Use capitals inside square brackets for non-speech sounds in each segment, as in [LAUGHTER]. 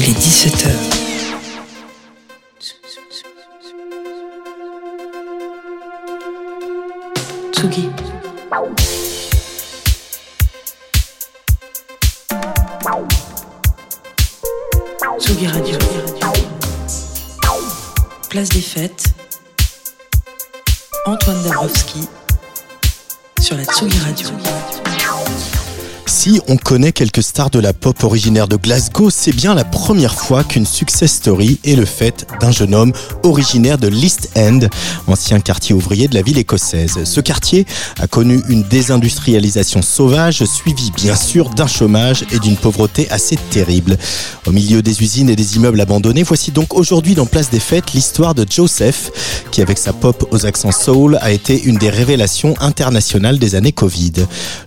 Il est 17h. Tsugi. Tsugi Radio. Place des fêtes. Antoine Dabrowski sur la Tsugi Radio. On connaît quelques stars de la pop originaire de Glasgow, c'est bien la première fois qu'une success story est le fait d'un jeune homme originaire de l'East End, ancien quartier ouvrier de la ville écossaise. Ce quartier a connu une désindustrialisation sauvage, suivie bien sûr d'un chômage et d'une pauvreté assez terrible. Au milieu des usines et des immeubles abandonnés, voici donc aujourd'hui dans Place des Fêtes l'histoire de Joseph, qui avec sa pop aux accents soul a été une des révélations internationales des années Covid.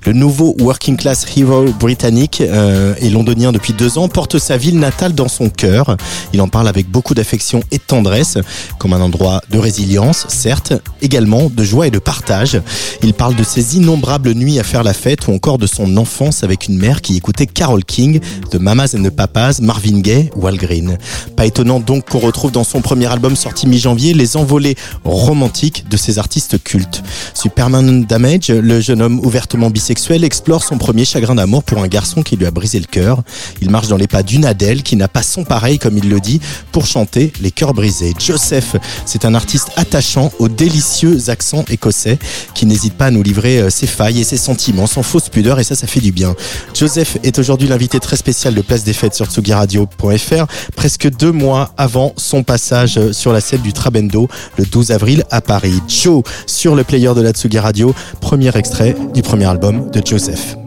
Le nouveau working class hero britannique euh, et londonien depuis deux ans porte sa ville natale dans son cœur. Il en parle avec beaucoup d'affection et de tendresse, comme un endroit de résilience, certes, également de joie et de partage. Il parle de ses innombrables nuits à faire la fête ou encore de son enfance avec une mère qui écoutait Carole King, de Mamas and the Papas, Marvin Gaye ou Green. Pas étonnant donc qu'on retrouve dans son premier album sorti mi-janvier les envolées romantiques de ces artistes cultes. Superman Damage, le jeune homme ouvertement bisexuel explore son premier chagrin d'amour pour un garçon qui lui a brisé le cœur. Il marche dans les pas d'une Adèle qui n'a pas son pareil, comme il le dit, pour chanter les cœurs brisés. Joseph, c'est un artiste attachant aux délicieux accents écossais qui n'hésite pas à nous livrer euh, ses failles et ses sentiments sans fausse pudeur et ça, ça fait du bien. Joseph est aujourd'hui l'invité très spécial de Place des Fêtes sur tsugiradio.fr, presque deux mois avant son passage euh, sur la scène du Trabendo le 12 avril à Paris. Joe sur le player de la Tsugi Radio, premier extrait du premier album de Joseph.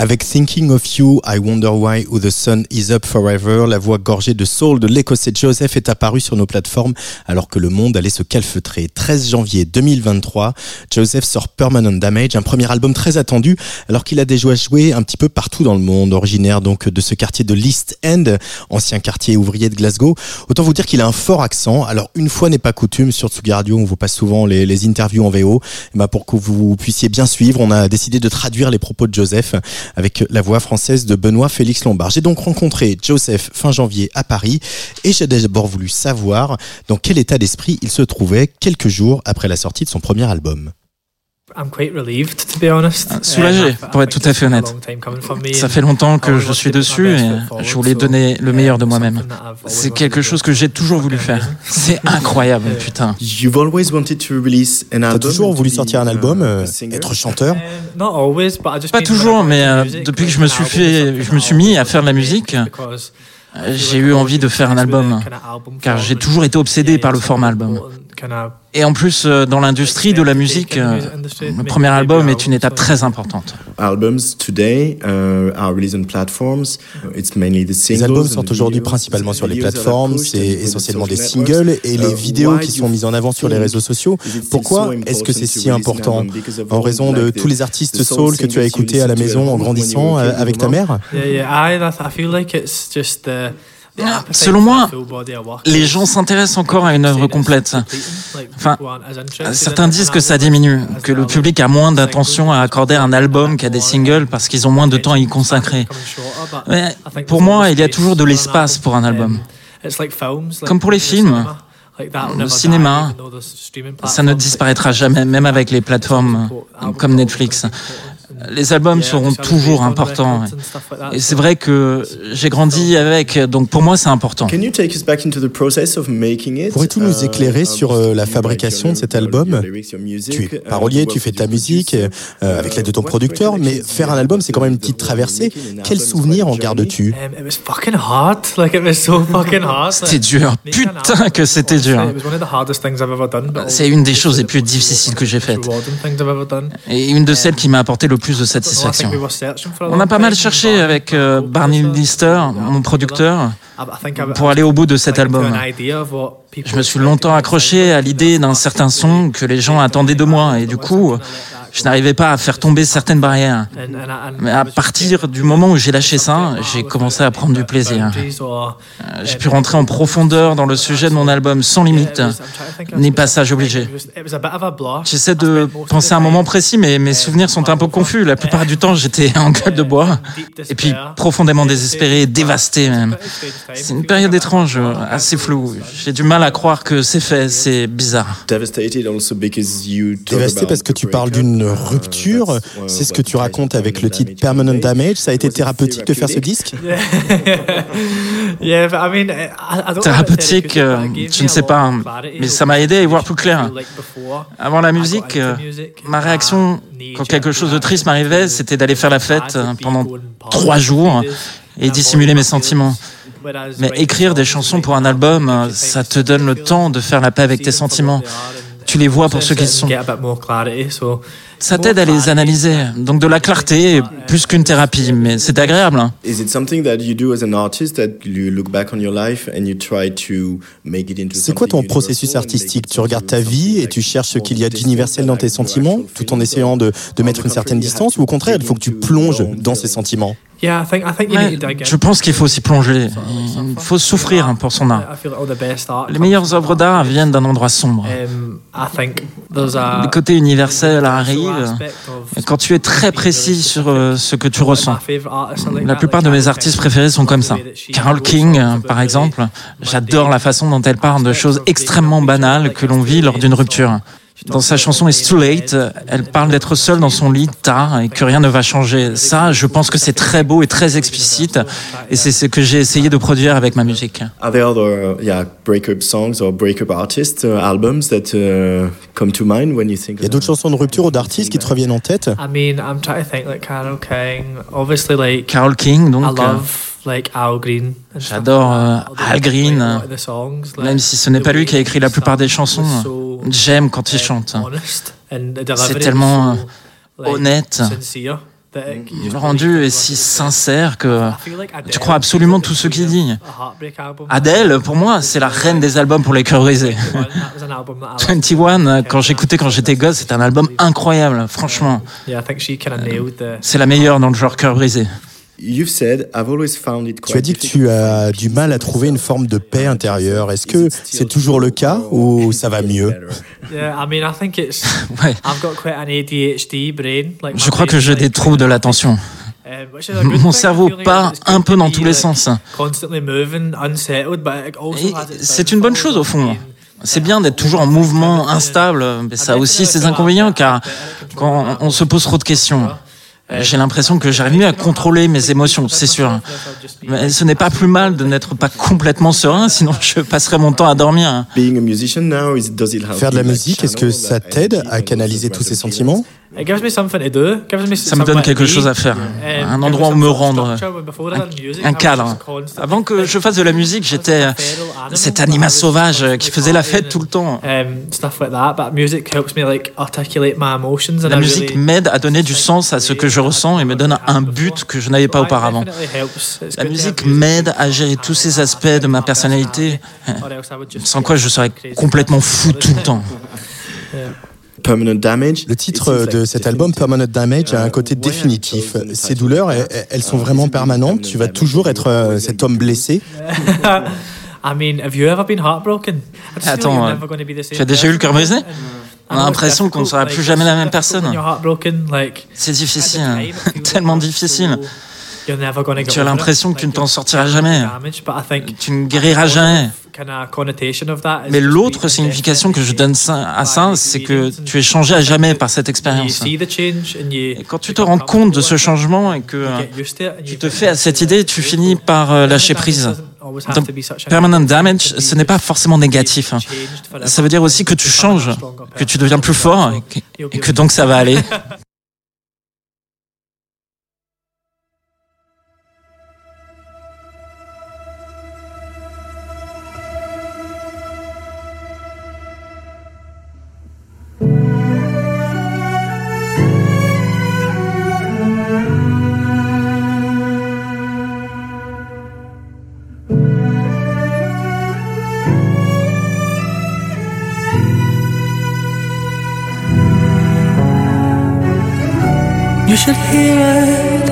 Avec Thinking of You, I Wonder Why Who the Sun Is Up Forever, la voix gorgée de soul de l'écossais Joseph est apparue sur nos plateformes alors que le monde allait se calfeutrer. 13 janvier 2023, Joseph sort Permanent Damage, un premier album très attendu alors qu'il a déjà joué un petit peu partout dans le monde, originaire donc de ce quartier de l'East End, ancien quartier ouvrier de Glasgow. Autant vous dire qu'il a un fort accent. Alors une fois n'est pas coutume, sur Tsugi Radio, on vous passe souvent les, interviews en VO. Et bah, pour que vous puissiez bien suivre, on a décidé de traduire les propos de Joseph avec la voix française de Benoît Félix Lombard. J'ai donc rencontré Joseph fin janvier à Paris et j'ai d'abord voulu savoir dans quel état d'esprit il se trouvait quelques jours après la sortie de son premier album. I'm quite relieved, to be honest. Soulagé, pour être tout à fait honnête. Ça fait longtemps que je suis dessus et je voulais donner le meilleur de moi-même. something that I've always C'est wanted quelque to chose do. que j'ai toujours voulu faire. [LAUGHS] C'est incroyable, putain. You've always wanted to release an T'as album. toujours voulu sortir un album, euh, être chanteur? Um, Pas toujours, mais euh, depuis que je me an suis fait, je me suis mis always à faire de la wanted to musique. J'ai eu I've envie de always faire un album, car form j'ai toujours été obsédé par le format album. Et en plus, euh, dans l'industrie de la musique, euh, le premier album est une étape très importante. Albums today are released on platforms. It's mainly the singles. Les albums sortent the aujourd'hui principalement sur les plateformes, c'est essentiellement des social singles networks. et les Uh, vidéos why qui sont mises en avant sur les réseaux sociaux. is it still Pourquoi so est-ce que c'est si important album? because of En all, raison de tous les artistes soul que tu as écoutés à la maison at en grandissant euh, avec with ta your mère? Ah, appetite selon moi, Les gens s'intéressent encore à une œuvre complète. Enfin, certains disent que ça diminue, que le public a moins d'attention à accorder à un album qu'à des singles parce qu'ils ont moins de temps à y consacrer. Mais pour moi, il y a toujours de l'espace pour un album. Comme pour les films, le cinéma, ça ne disparaîtra jamais, même avec les plateformes comme Netflix. Les albums seront toujours importants. Et c'est vrai que j'ai grandi avec, donc pour moi c'est important. Can you take us back into the process of making it? Pourrais-tu nous Uh, éclairer um, sur euh, la fabrication de cet album? Tu es uh, parolier, you tu fais with ta musique euh, avec l'aide de ton What producteur, mais faire un album c'est quand même une of petite traversée. making an Quel album is souvenir quite en a gardes-tu? Um. [LAUGHS] [LAUGHS] C'était dur. Putain que c'était dur. It was one of the hardest things I've ever done. but C'est une des choses les plus difficiles que j'ai faites. Et une de celles qui m'a apporté le plus de satisfaction. On a pas mal cherché avec euh, Barney Lister, mon producteur, think I- pour aller au bout de cet album. Je me suis longtemps accroché à l'idée d'un certain son que les gens attendaient de moi. Et du coup, je n'arrivais pas à faire tomber certaines barrières. Mais I à partir du moment où j'ai lâché ça, j'ai commencé à prendre du plaisir. J'ai pu rentrer en profondeur dans le sujet de mon album sans limite, ni a passage obligé. J'essaie I de spent most of penser the à un moment time, précis, mais mes souvenirs sont un peu confus. La plupart du temps, j'étais [LAUGHS] en gueule de bois, et puis profondément désespéré, dévasté même. C'est une période étrange, euh, assez floue. J'ai du mal à croire que c'est fait, c'est bizarre. Devastated also because you talk Dévasté about parce que tu parles d'une rupture. that's one C'est ce que the tu racontes avec le titre Permanent Damage. Ça a été thérapeutique de faire ce disque [LAUGHS] Thérapeutique, euh, je ne a sais pas, clarity mais ça m'a aidé à y voir plus clair. feel like before. Avant la musique, euh, music, ma réaction nature, quand quelque chose de triste m'arrivait, c'était d'aller faire la fête euh, pendant trois jours days, et and dissimuler mes sentiments. Mais writing écrire des songs, chansons pour un album, albums, euh, gives you ça time te to donne le temps de faire la paix avec see tes sentiments. Tu les vois pour ce qu'ils sont. Ça t'aide à les analyser, donc de la clarté, plus qu'une thérapie, mais c'est agréable. Is it something that you do as an artist that you look back on your life and you try to make it into C'est quoi ton processus artistique? Tu regardes ta vie et tu cherches ce qu'il y a d'universel dans tes sentiments, tout en essayant de, de mettre the une certaine distance, ou au contraire, il faut que tu plonges long dans ces sentiments? Yeah, I think I think you Ouais, need to dig in. je pense qu'il faut s'y plonger. Il faut souffrir pour son art. Les meilleures œuvres d'art viennent d'un endroit sombre. Um, Le côté universel arrive quand tu es très précis sur euh, ce que tu ressens. La that, plupart de mes artistes King. préférés sont comme ça. Carole King, par exemple, j'adore la façon dont elle parle de choses extrêmement banales que l'on vit lors d'une rupture. Dans sa chanson It's Too Late, elle parle d'être seule dans son lit tard et que rien ne va changer. Ça, je pense que c'est très beau et très explicite et c'est ce que j'ai essayé de produire avec ma musique. Are there other yeah breakup songs or breakup artists uh, albums that uh, come to mind when you think? Il y a d'autres chansons de rupture ou d'artistes qui te reviennent en tête? I mean, I'm trying to think like Carol King. Obviously, like Carole King, I donc, euh, love like Al Green. J'adore, euh, Al Green, même si ce n'est pas lui qui a écrit la he plupart des chansons, so, j'aime quand il chante. honest, and the C'est tellement, like, honnête. sincere that it- you just Le rendu believe est what si sincère que tu crois absolument tout ce the qu'il dit. Adele, pour moi, c'est la reine des albums pour les cœurs brisés. That was an album that I liked. 21, quand j'écoutais quand j'étais gosse, c'est un album incroyable, franchement. Yeah, I think she kind of nailed the. C'est la meilleure dans le genre cœur brisé. You've said I've always found it. Tu as dit que tu as du mal à trouver une forme de paix intérieure. Est-ce que c'est toujours le cas ou ça va mieux? Yeah, I mean, I think it's. [LAUGHS] Ouais. I've got quite an ADHD brain. Like Je crois que j'ai des troubles de l'attention. um, Mon cerveau part it's good un peu to dans be, tous les sens. C'est une bonne chose au fond. C'est bien d'être toujours en mouvement, instable, mais ça a aussi ses inconvénients car quand on se pose trop de questions, j'ai l'impression que j'arrive mieux à contrôler mes émotions, c'est sûr. Mais ce n'est pas plus mal de n'être pas complètement serein, sinon je passerai mon temps à dormir. Being a musician now, is, does it help Faire de la musique, est-ce que ça t'aide à canaliser tous ces sentiments? Gives me something to do. Gives me Ça me donne quelque chose à faire, un endroit où me rendre, un, un cadre. Avant que je fasse de la musique, [LAUGHS] j'étais euh, cet animal sauvage qui faisait la fête tout le temps. Um, emotions and La musique m'aide à donner du sens à ce que je ressens et me donne un but que je n'avais pas auparavant. La musique m'aide à gérer tous ces aspects de ma personnalité, sans quoi je serais complètement fou tout le temps. [LAUGHS] Permanent damage. Le titre de cet album, Permanent Damage, a un côté définitif. Ces douleurs, elles, elles sont vraiment permanentes. Tu vas toujours être euh, cet homme blessé. [LAUGHS] I mean, have you ever been heartbroken? I just feel Attends, euh, tu as déjà eu le cœur person. brisé On a l'impression qu'on ne difficult, sera plus jamais la it's même difficult personne. C'est difficile, feels tellement difficile. so you're never gonna get Tu as l'impression que tu ne t'en sortiras so jamais. damaged, but I think Tu ne guériras jamais. Mais l'autre signification que je donne à ça, c'est que tu es changé à jamais par cette You expérience. Et quand tu te rends compte de ce changement et que euh, tu te fais à cette idée, tu finis par euh, lâcher prise. Donc, permanent damage, ce n'est pas forcément négatif. hein. Ça veut dire aussi que tu changes, que tu deviens plus fort et que donc ça va aller. [LAUGHS] should hear it.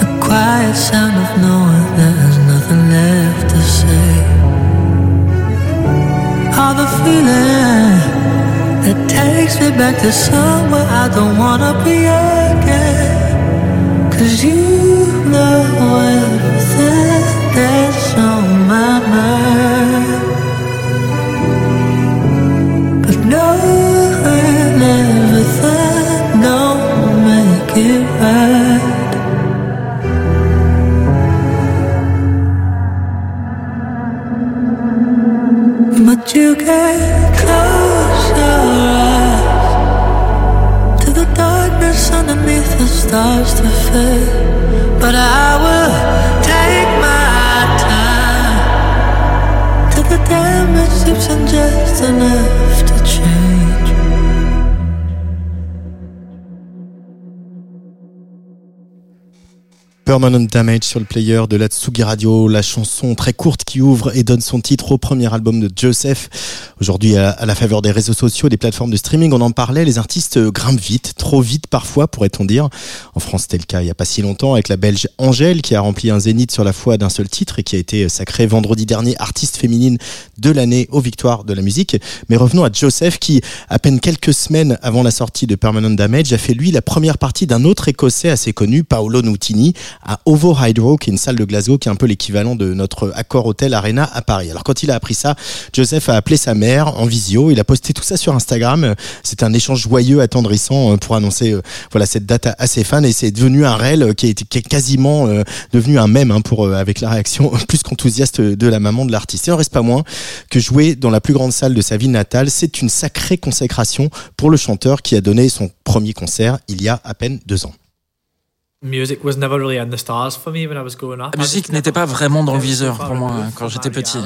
The quiet sound of knowing there's nothing left to say. All the feeling that takes me back to somewhere I don't wanna be again. Cause you know Permanent Damage sur le player de la Tsugi Radio, la chanson très courte qui ouvre et donne son titre au premier album de Joseph. Aujourd'hui, à la faveur des réseaux sociaux, des plateformes de streaming, on en parlait, les artistes grimpent vite, trop vite parfois, pourrait-on dire. En France, c'était le cas il n'y a pas si longtemps avec la Belge Angèle qui a rempli un zénith sur la foi d'un seul titre et qui a été sacrée vendredi dernier artiste féminine de l'année aux victoires de la musique. Mais revenons à Joseph qui, à peine quelques semaines avant la sortie de Permanent Damage, a fait lui la première partie d'un autre écossais assez connu, Paolo Nutini, à Ovo Hydro, qui est une salle de Glasgow, qui est un peu l'équivalent de notre Accor Hotel Arena à Paris. Alors quand il a appris ça, Joseph a appelé sa mère en visio, il a posté tout ça sur Instagram. C'est un échange joyeux, attendrissant euh, pour annoncer euh, voilà cette date à ses fans et c'est devenu un réel qui est, qui est quasiment euh, devenu un mème hein, pour avec la réaction [LAUGHS] plus qu'enthousiaste de la maman de l'artiste. Et en reste pas moins que jouer dans la plus grande salle de sa ville natale, c'est une sacrée consécration pour le chanteur qui a donné son premier concert il y a à peine deux ans. La musique n'était pas vraiment dans le viseur pour moi quand j'étais petit.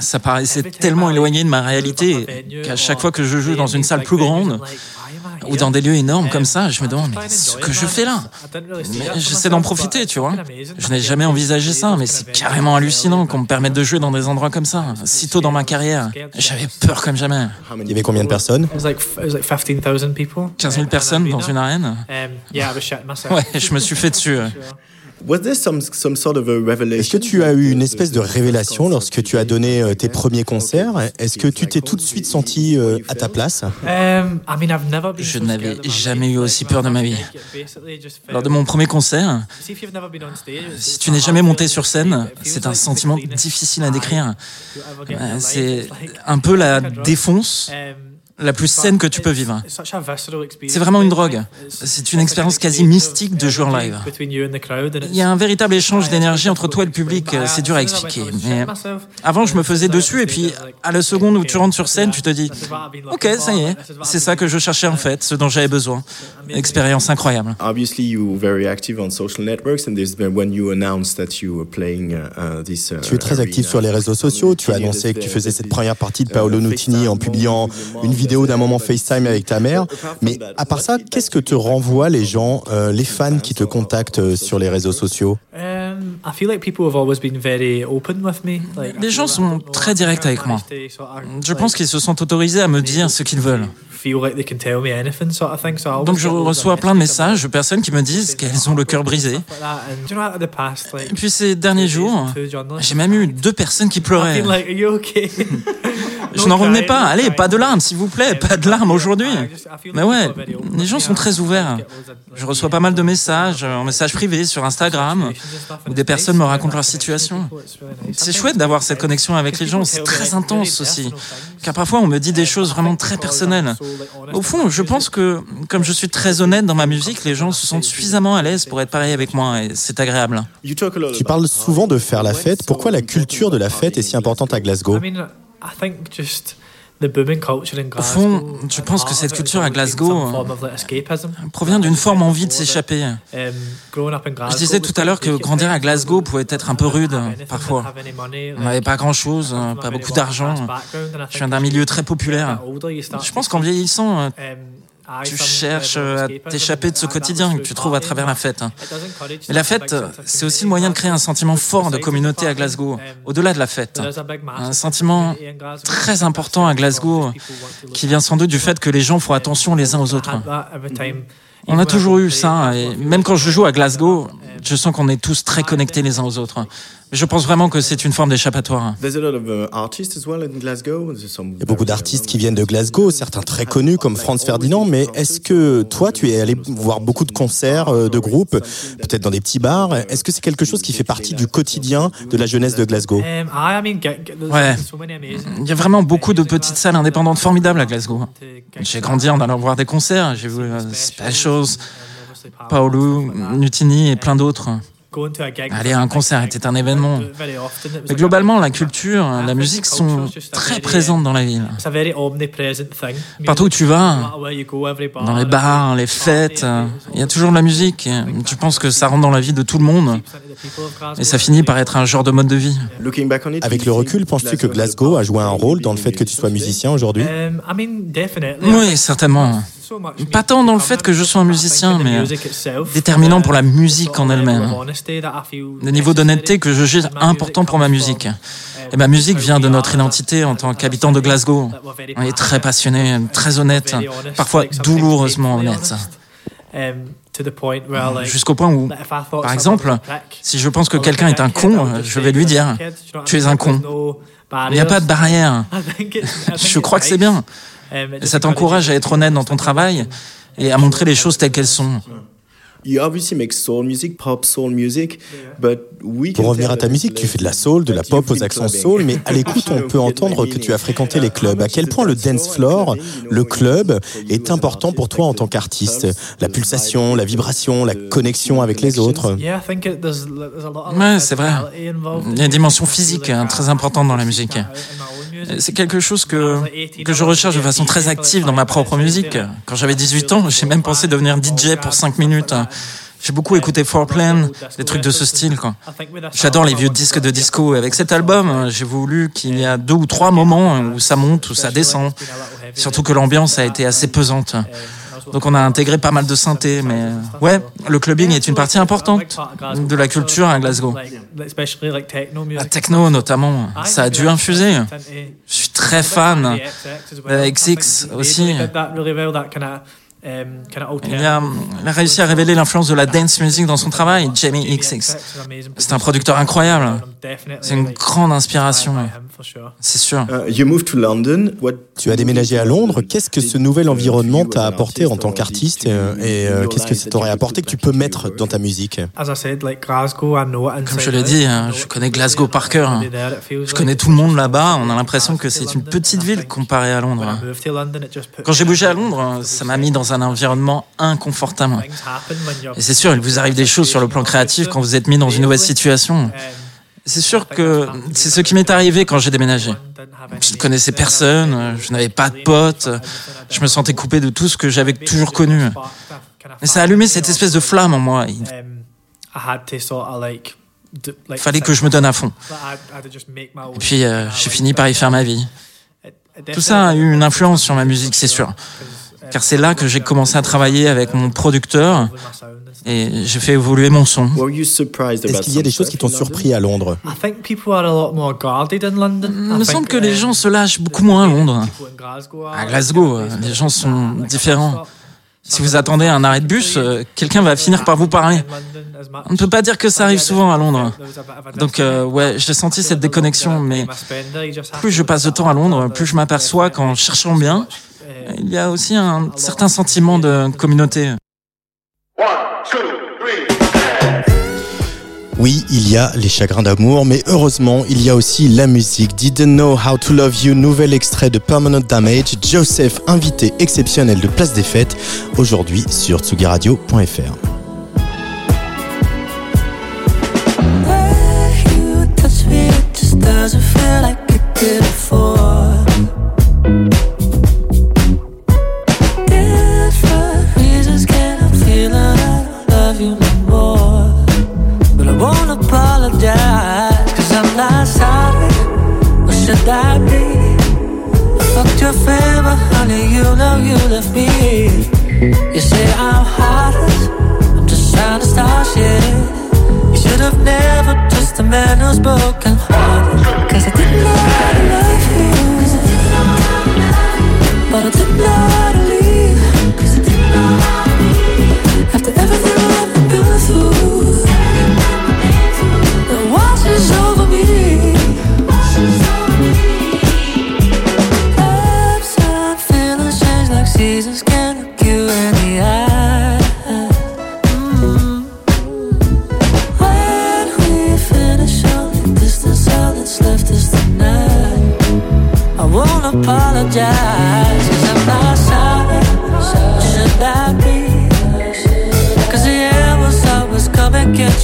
Ça paraissait tellement éloigné de ma réalité qu'à chaque fois que je joue dans une salle plus grande, ou dans des lieux énormes comme ça, je me demande, mais ce que je fais là? J'essaie d'en profiter, tu vois. Je n'ai jamais envisagé ça, mais c'est carrément hallucinant qu'on me permette de jouer dans des endroits comme ça, si tôt dans ma carrière. J'avais peur comme jamais. Il y avait combien de personnes? 15 000 personnes dans une arène. Ouais, je me suis fait dessus. Est-ce que tu as eu une espèce de révélation lorsque tu as donné euh, tes premiers concerts? Est-ce que tu t'es tout de suite senti euh, à ta place? Um, Je n'avais jamais eu aussi peur de ma vie. Lors de mon premier concert, si tu n'es jamais monté sur scène, c'est un sentiment difficile à [LAUGHS] décrire. Euh, c'est un peu la défonce um, la plus saine que tu peux vivre. C'est vraiment une drogue. C'est une expérience quasi mystique de jouer en live. Il y a un véritable échange d'énergie entre toi et le public. C'est dur à expliquer. Mais avant, je me faisais dessus et puis à la seconde où tu rentres sur scène, tu te dis Ok, ça y est, c'est ça que je cherchais en fait, ce dont j'avais besoin. Expérience incroyable. Tu es très actif sur les réseaux sociaux. Tu as annoncé que tu faisais cette première partie de Paolo Nutini en publiant une vidéo vidéo d'un moment FaceTime avec ta mère. Mais à part ça, qu'est-ce que te renvoient les gens, euh, les fans qui te contactent euh, sur les réseaux sociaux? Les gens sont très directs avec moi. Je pense qu'ils se sont autorisés à me dire ce qu'ils veulent. Donc je reçois plein de messages de personnes qui me disent qu'elles ont le cœur brisé. Et puis ces derniers jours, j'ai même eu deux personnes qui pleuraient. [LAUGHS] Je n'en revenais pas. Allez, pas de larmes, s'il vous plaît, pas de larmes aujourd'hui. Mais ouais, les gens sont très ouverts. Je reçois pas mal de messages, en messages privés sur Instagram, où des personnes me racontent leur situation. C'est chouette d'avoir cette connexion avec les gens, c'est très intense aussi. Car parfois, on me dit des choses vraiment très personnelles. Au fond, je pense que, comme je suis très honnête dans ma musique, les gens se sentent suffisamment à l'aise pour être pareil avec moi, et c'est agréable. Tu parles souvent de faire la fête. Pourquoi la culture de la fête est si importante à Glasgow? Au fond, je pense que cette culture à Glasgow provient d'une forme envie de s'échapper. Um, je disais tout à l'heure que grandir à Glasgow pouvait être un peu rude parfois. On n'avait pas grand-chose, pas beaucoup d'argent. Je viens d'un milieu très populaire. Je pense qu'en vieillissant, um, tu cherches à t'échapper de ce quotidien que tu trouves à travers la fête. Mais la fête, c'est aussi le moyen de créer un sentiment fort de communauté à Glasgow, au-delà de la fête. Un sentiment très important à Glasgow qui vient sans doute du fait que les gens font attention les uns aux autres. On a toujours eu ça, et même quand je joue à Glasgow, je sens qu'on est tous très connectés les uns aux autres. Je pense vraiment que c'est une forme d'échappatoire. Uh, Il y a beaucoup d'artistes qui viennent de Glasgow, certains très connus comme Franz Ferdinand, mais est-ce que toi, tu es allé voir beaucoup de concerts, euh, de groupes, peut-être dans des petits bars? Est-ce que c'est quelque chose qui fait partie du quotidien de la jeunesse de Glasgow? Ouais. Il y a vraiment beaucoup de petites salles indépendantes formidables à Glasgow. J'ai grandi en allant voir des concerts, j'ai vu euh, Specials, Paolo, Nutini et plein d'autres. Aller à un concert était un événement. Mais globalement, la culture, la musique sont très présentes dans la ville. Partout où tu vas, dans les bars, les fêtes, il y a toujours de la musique. Tu penses que ça rentre dans la vie de tout le monde. Et ça finit par être un genre de mode de vie. Avec le recul, penses-tu que Glasgow a joué un rôle dans le fait que tu sois musicien aujourd'hui? Oui, certainement. Pas tant dans le fait que je sois un musicien, mais déterminant pour la musique en elle-même. Le niveau d'honnêteté que je juge important pour ma musique. Et ma musique vient de notre identité en tant qu'habitant de Glasgow. On est très passionné, très honnête, parfois douloureusement honnête. Jusqu'au point où, par exemple, si je pense que quelqu'un est un con, je vais lui dire, tu es un con. Il n'y a pas de barrière. [LAUGHS] Je crois que c'est bien. Ça t'encourage à être honnête dans ton travail et à montrer les choses telles qu'elles sont. Pour revenir à ta musique, tu fais de la soul, de la pop aux accents soul, mais à l'écoute, on peut entendre que tu as fréquenté les clubs. À quel point le dance floor, le club, est important pour toi en tant qu'artiste La pulsation, la vibration, la connexion avec les autres. Ouais, c'est vrai. Il y a une dimension physique hein, très importante dans la musique. C'est quelque chose que, que je recherche de façon très active dans ma propre musique. Quand j'avais 18 ans, j'ai même pensé devenir DJ pour 5 minutes. J'ai beaucoup écouté Fourplan, des trucs de ce style. J'adore les vieux disques de disco. Avec cet album, j'ai voulu qu'il y a deux ou trois moments où ça monte, où ça descend. Surtout que l'ambiance a été assez pesante. Donc on a intégré pas mal de synthé, mais ouais, le clubbing est une partie importante de la culture à Glasgow. La techno notamment, ça a dû infuser. Je suis très fan. XX aussi. Il a, réussi à révéler l'influence de la dance music dans son travail, Jamie XX. C'est un producteur incroyable. C'est une grande inspiration. C'est sûr. Uh, tu as déménagé à Londres. Qu'est-ce que ce nouvel environnement t'a apporté en tant qu'artiste euh, et euh, qu'est-ce que ça t'aurait apporté que tu peux mettre dans ta musique? Comme je l'ai dit, hein, je connais Glasgow par cœur. Hein. Je connais tout le monde là-bas. On a l'impression que c'est une petite ville comparée à Londres. Quand j'ai bougé à Londres, ça m'a mis dans un environnement inconfortable. Et c'est sûr, il vous arrive des choses sur le plan créatif quand vous êtes mis dans une nouvelle situation. C'est sûr que c'est ce qui m'est arrivé quand j'ai déménagé. Je ne connaissais personne, je n'avais pas de potes, je me sentais coupé de tout ce que j'avais toujours connu. Et ça a allumé cette espèce de flamme en moi. Il fallait que je me donne à fond. Et puis euh, j'ai fini par y faire ma vie. Tout ça a eu une influence sur ma musique, c'est sûr car c'est là que j'ai commencé à travailler avec mon producteur et j'ai fait évoluer mon son. Est-ce qu'il y a des choses qui t'ont surpris à Londres? Il me semble que les gens se lâchent beaucoup moins à Londres. À Glasgow, les gens sont différents. Si vous attendez un arrêt de bus, euh, quelqu'un va finir par vous parler. On ne peut pas dire que ça arrive souvent à Londres. Donc euh, ouais, j'ai senti cette déconnexion, mais plus je passe de temps à Londres, plus je m'aperçois qu'en cherchant bien, il y a aussi un certain sentiment de communauté. Oui, il y a les chagrins d'amour, mais heureusement, il y a aussi la musique. Didn't Know How to Love You, nouvel extrait de Permanent Damage. Joseph, invité exceptionnel de Place des Fêtes, aujourd'hui sur tsugiradio.fr. your favor, honey, you know you left me. You say I'm heartless, I'm just trying to start shit You should have never trusted a man who's broken hearted. Cause I didn't know to love you. But I didn't know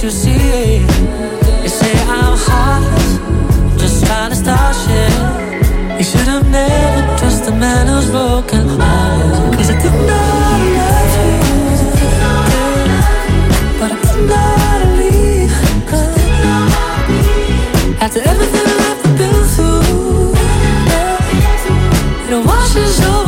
you, see. You say I'm hot, just trying to start shit. You should have never trusted a man who's broken hearted Cause I how to love you But I how to leave After everything I've been through It washes over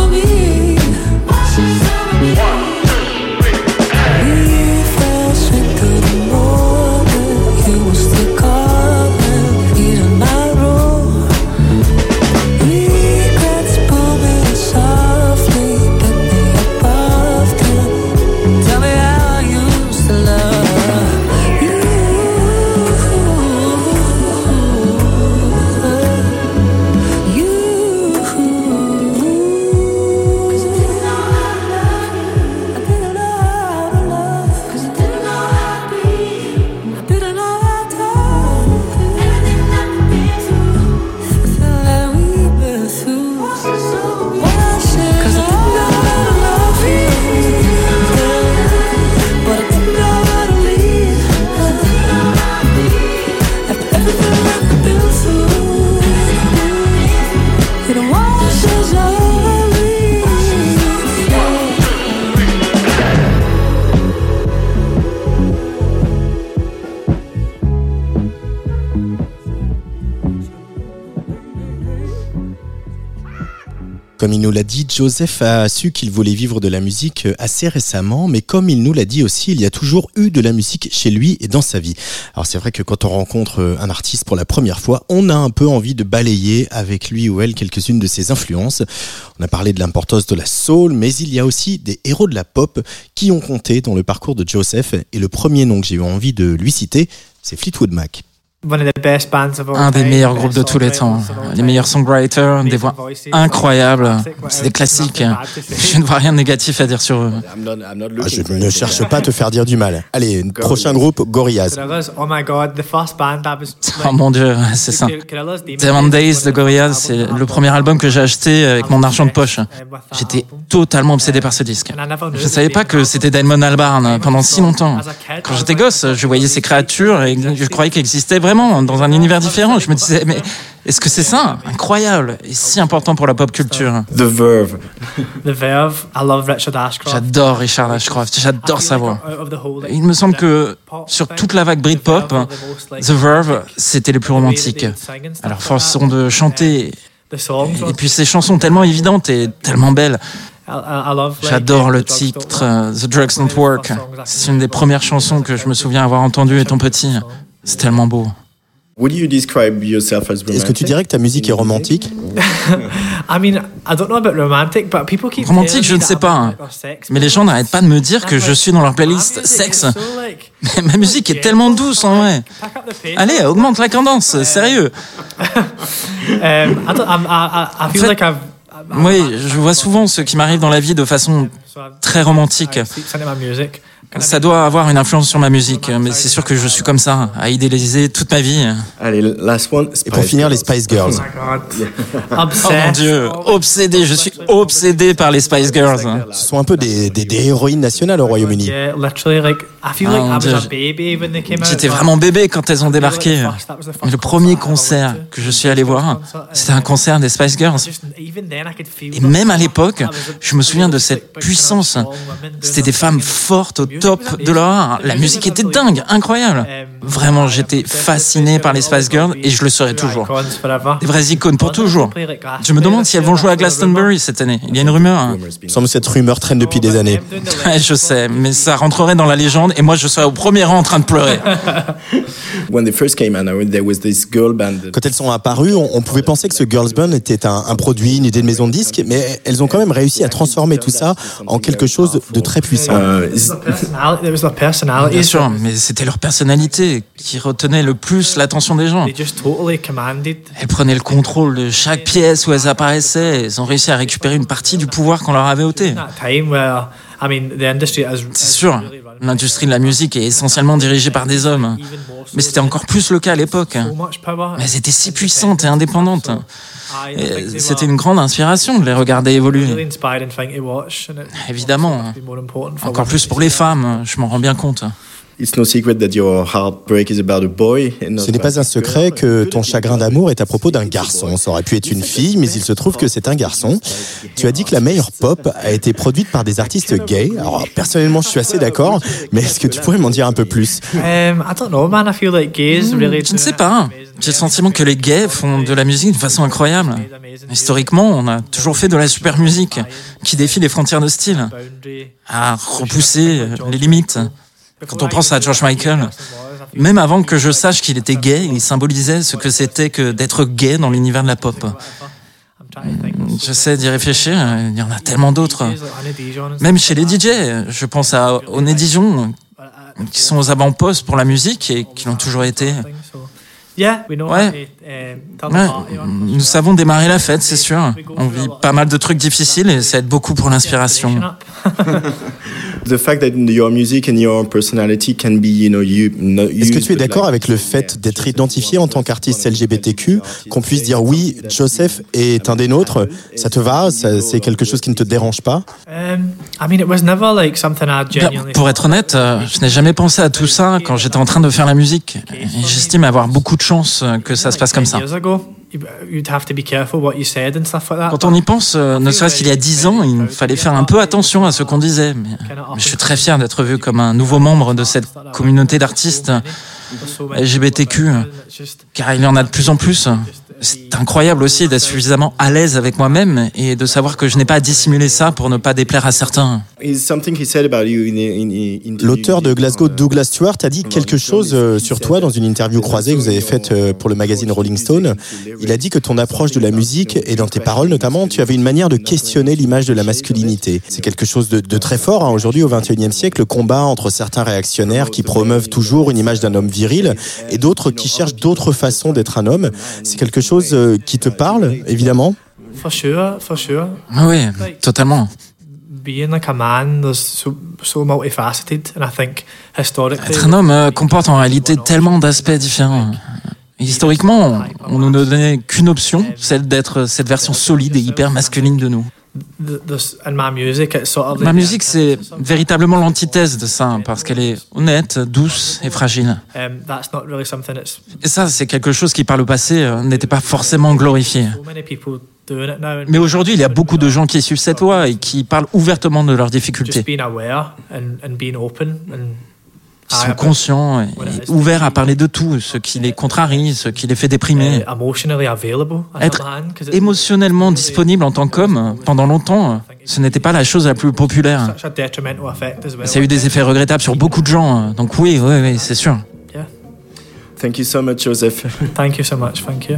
Comme il nous l'a dit, Joseph a su qu'il voulait vivre de la musique assez récemment, mais comme il nous l'a dit aussi, il y a toujours eu de la musique chez lui et dans sa vie. Alors c'est vrai que quand on rencontre un artiste pour la première fois, on a un peu envie de balayer avec lui ou elle quelques-unes de ses influences. On a parlé de l'importance de la soul, mais il y a aussi des héros de la pop qui ont compté dans le parcours de Joseph, et le premier nom que j'ai eu envie de lui citer, c'est Fleetwood Mac. Un des meilleurs groupes de tous les temps. Les meilleurs songwriters, des voix incroyables. C'est des classiques. [LAUGHS] Je ne vois rien de négatif à dire sur eux. Ah, je ne cherche pas à te faire dire du mal. Allez, prochain groupe, Gorillaz. Oh mon dieu, c'est ça. Diamond Days de Gorillaz, c'est le premier album que j'ai acheté avec mon argent de poche. J'étais totalement obsédé par ce disque. Je ne savais pas que c'était Damon Albarn pendant si longtemps. Quand j'étais gosse, je voyais ces créatures et je croyais qu'elles existaient vraiment dans un univers différent. Je me disais, mais est-ce que c'est ça? Incroyable et si important pour la pop culture. The Verve. The Verve, I love Richard Ashcroft. J'adore Richard Ashcroft, j'adore sa voix. Il me semble que sur toute la vague Britpop, The Verve, c'était les plus romantiques. Alors façon de chanter, et puis ces chansons tellement évidentes et tellement belles. J'adore le titre The Drugs Don't Work. C'est une des premières chansons que je me souviens avoir entendues étant petit. C'est tellement beau. Est-ce que tu dirais que ta musique est romantique? Romantique, je ne sais pas. Mais les gens n'arrêtent pas de me dire que je suis dans leur playlist sexe. Mais [LAUGHS] ma musique est tellement douce en vrai. Allez, augmente la cadence, sérieux. [LAUGHS] oui, je vois souvent ce qui m'arrive dans la vie de façon très romantique. Ça doit avoir une influence sur ma musique, mais c'est sûr que je suis comme ça, à idéaliser toute ma vie. Allez, last one. Et pour finir, les Spice Girls. Oh, oh mon dieu, obsédé, je suis obsédé par les Spice Girls. Ce sont un peu des, des, héroïnes nationales au Royaume-Uni. J'étais vraiment bébé quand elles ont débarqué. le premier concert que je suis allé voir, c'était un concert des Spice Girls. Et même à l'époque, je me souviens de cette puissance. C'était des femmes fortes au top de leur La musique était dingue, incroyable. Vraiment, j'étais fasciné par les Spice Girls et je le serai toujours. Des vraies icônes pour toujours. Je me demande si elles vont jouer à Glastonbury cette année. Il y a une rumeur. Hein. Il semble que cette rumeur traîne depuis des années. [LAUGHS] je sais, mais ça rentrerait dans la légende et moi je serais au premier rang en train de pleurer. [LAUGHS] Quand elles sont apparues, on, pouvait penser que ce girls band était un, un, produit, une idée de maison de disque, mais elles ont quand même réussi à transformer tout ça en quelque chose de très puissant. Euh, Bien sûr, mais c'était leur personnalité qui retenait le plus l'attention des gens. Elles prenaient le contrôle de chaque pièce où elles apparaissaient. Elles ont réussi à récupérer une partie du pouvoir qu'on leur avait ôté. C'est sûr, l'industrie de la musique est essentiellement dirigée par des hommes. Mais c'était encore plus le cas à l'époque. Mais elles étaient si puissantes et indépendantes. C'était une grande inspiration de les regarder évoluer. Évidemment. Encore plus pour les femmes, je m'en rends bien compte. Ce n'est pas un secret que ton chagrin d'amour est à propos d'un garçon. Ça aurait pu être une fille, mais il se trouve que c'est un garçon. Tu as dit que la meilleure pop a été produite par des artistes gays. Alors, personnellement, je suis assez d'accord, mais est-ce que tu pourrais m'en dire un peu plus? Um, Je ne sais pas. J'ai le sentiment que les gays font de la musique de façon incroyable. Historiquement, on a toujours fait de la super musique qui défie les frontières de style, à repousser les limites. Quand on pense à George Michael, même avant que je sache qu'il était gay, il symbolisait ce que c'était que d'être gay dans l'univers de la pop. J'essaie d'y réfléchir, il y en a tellement d'autres. Même chez les DJ, je pense à Onédijon, qui sont aux avant-postes pour la musique et qui l'ont toujours été. Ouais. Nous savons démarrer la fête, c'est sûr. On vit pas mal de trucs difficiles et ça aide beaucoup pour l'inspiration. [LAUGHS] Est-ce que tu es d'accord avec le fait d'être identifié en tant qu'artiste LGBTQ, qu'on puisse dire oui, Joseph est un des nôtres, ça te va, c'est quelque chose qui ne te dérange pas? Pour être honnête, euh, je n'ai jamais pensé à tout ça quand j'étais en train de faire la musique. J'estime avoir beaucoup de chance que ça se passe comme ça. Quand on y pense, euh, ne serait-ce qu'il y a dix ans, il fallait faire un peu attention à ce qu'on disait. Mais, je suis très fier d'être vu comme un nouveau membre de cette communauté d'artistes. LGBTQ, car il y en a de plus en plus. C'est incroyable aussi d'être suffisamment à l'aise avec moi-même et de savoir que je n'ai pas à dissimuler ça pour ne pas déplaire à certains. L'auteur de Glasgow, Douglas Stewart, a dit quelque chose euh, sur toi dans une interview croisée que vous avez faite euh, pour le magazine Rolling Stone. Il a dit que ton approche de la musique et dans tes paroles notamment, tu avais une manière de questionner l'image de la masculinité. C'est quelque chose de, très fort. Hein. Aujourd'hui, au XXIe siècle, le combat entre certains réactionnaires qui promeuvent toujours une image d'un homme viril et d'autres qui cherchent d'autres façons d'être un homme, c'est quelque chose euh, qui te parle, évidemment? For sure, for sure. Ah oui, totalement. Être un homme euh, comporte en réalité tellement d'aspects différents. Historiquement, on ne nous donnait qu'une option, celle d'être cette version solide et hyper masculine de nous. Ma musique, c'est véritablement l'antithèse de ça, parce qu'elle est honnête, douce et fragile. Um, et ça, c'est quelque chose qui, par le passé, euh, n'était pas forcément glorifié. Mais aujourd'hui, il y a beaucoup de gens qui suivent cette voie et qui parlent ouvertement de leurs difficultés qui sont conscients et ouverts à parler de tout, ce qui les contrarie, ce qui les fait déprimer. Être émotionnellement disponible en tant qu'homme, pendant longtemps, ce n'était pas la chose la plus populaire. Ça a eu des effets regrettables sur beaucoup de gens, donc oui, oui, oui, c'est sûr. Thank you so much, Joseph. [LAUGHS] Thank you so much, thank you.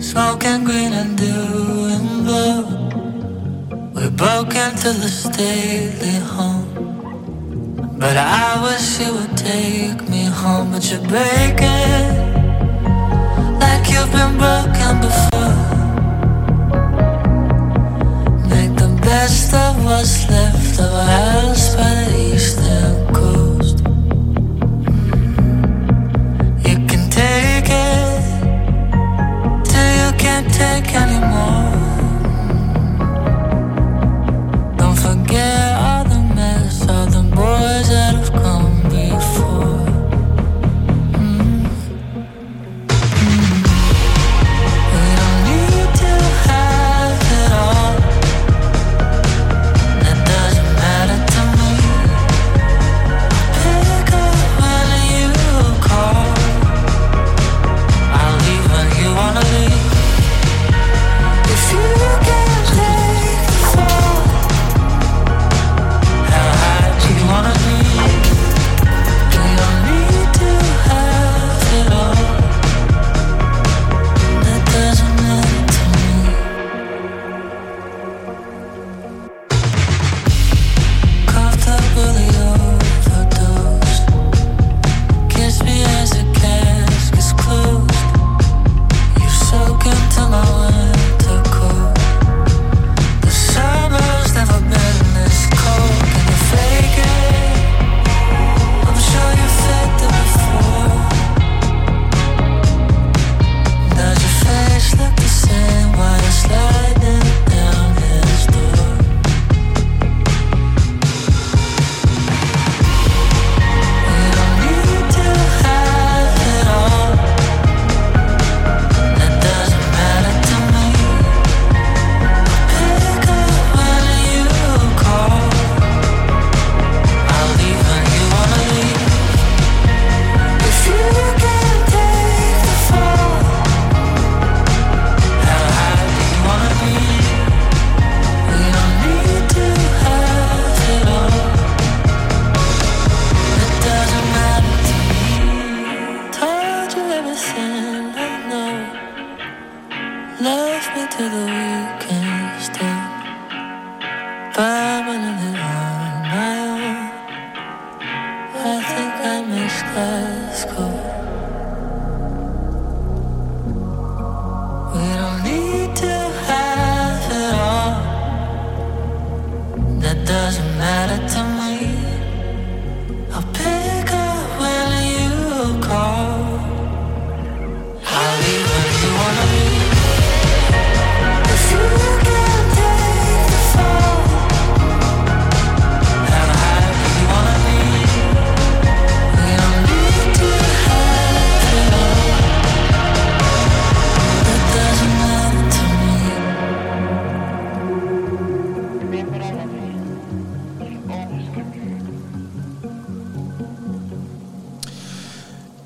Smoking green and We broke into the stately home. But I wish you would take me home. But you're breaking like you've been broken before. Make the best of what's left of by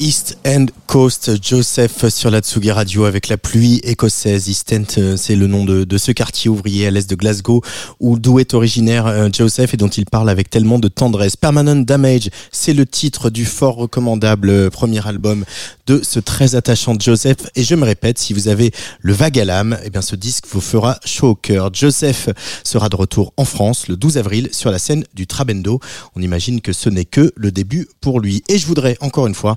East End Coast, Joseph sur la Tsugi Radio avec la pluie écossaise. East End, euh, c'est le nom de, ce quartier ouvrier à l'est de Glasgow où d'où est originaire euh, Joseph et dont il parle avec tellement de tendresse. Permanent Damage, c'est le titre du fort recommandable euh, premier album de ce très attachant Joseph. Et je me répète, si vous avez le vague à l'âme, eh bien ce disque vous fera chaud au cœur. Joseph sera de retour en France le 12 avril sur la scène du Trabendo. On imagine que ce n'est que le début pour lui. Et je voudrais encore une fois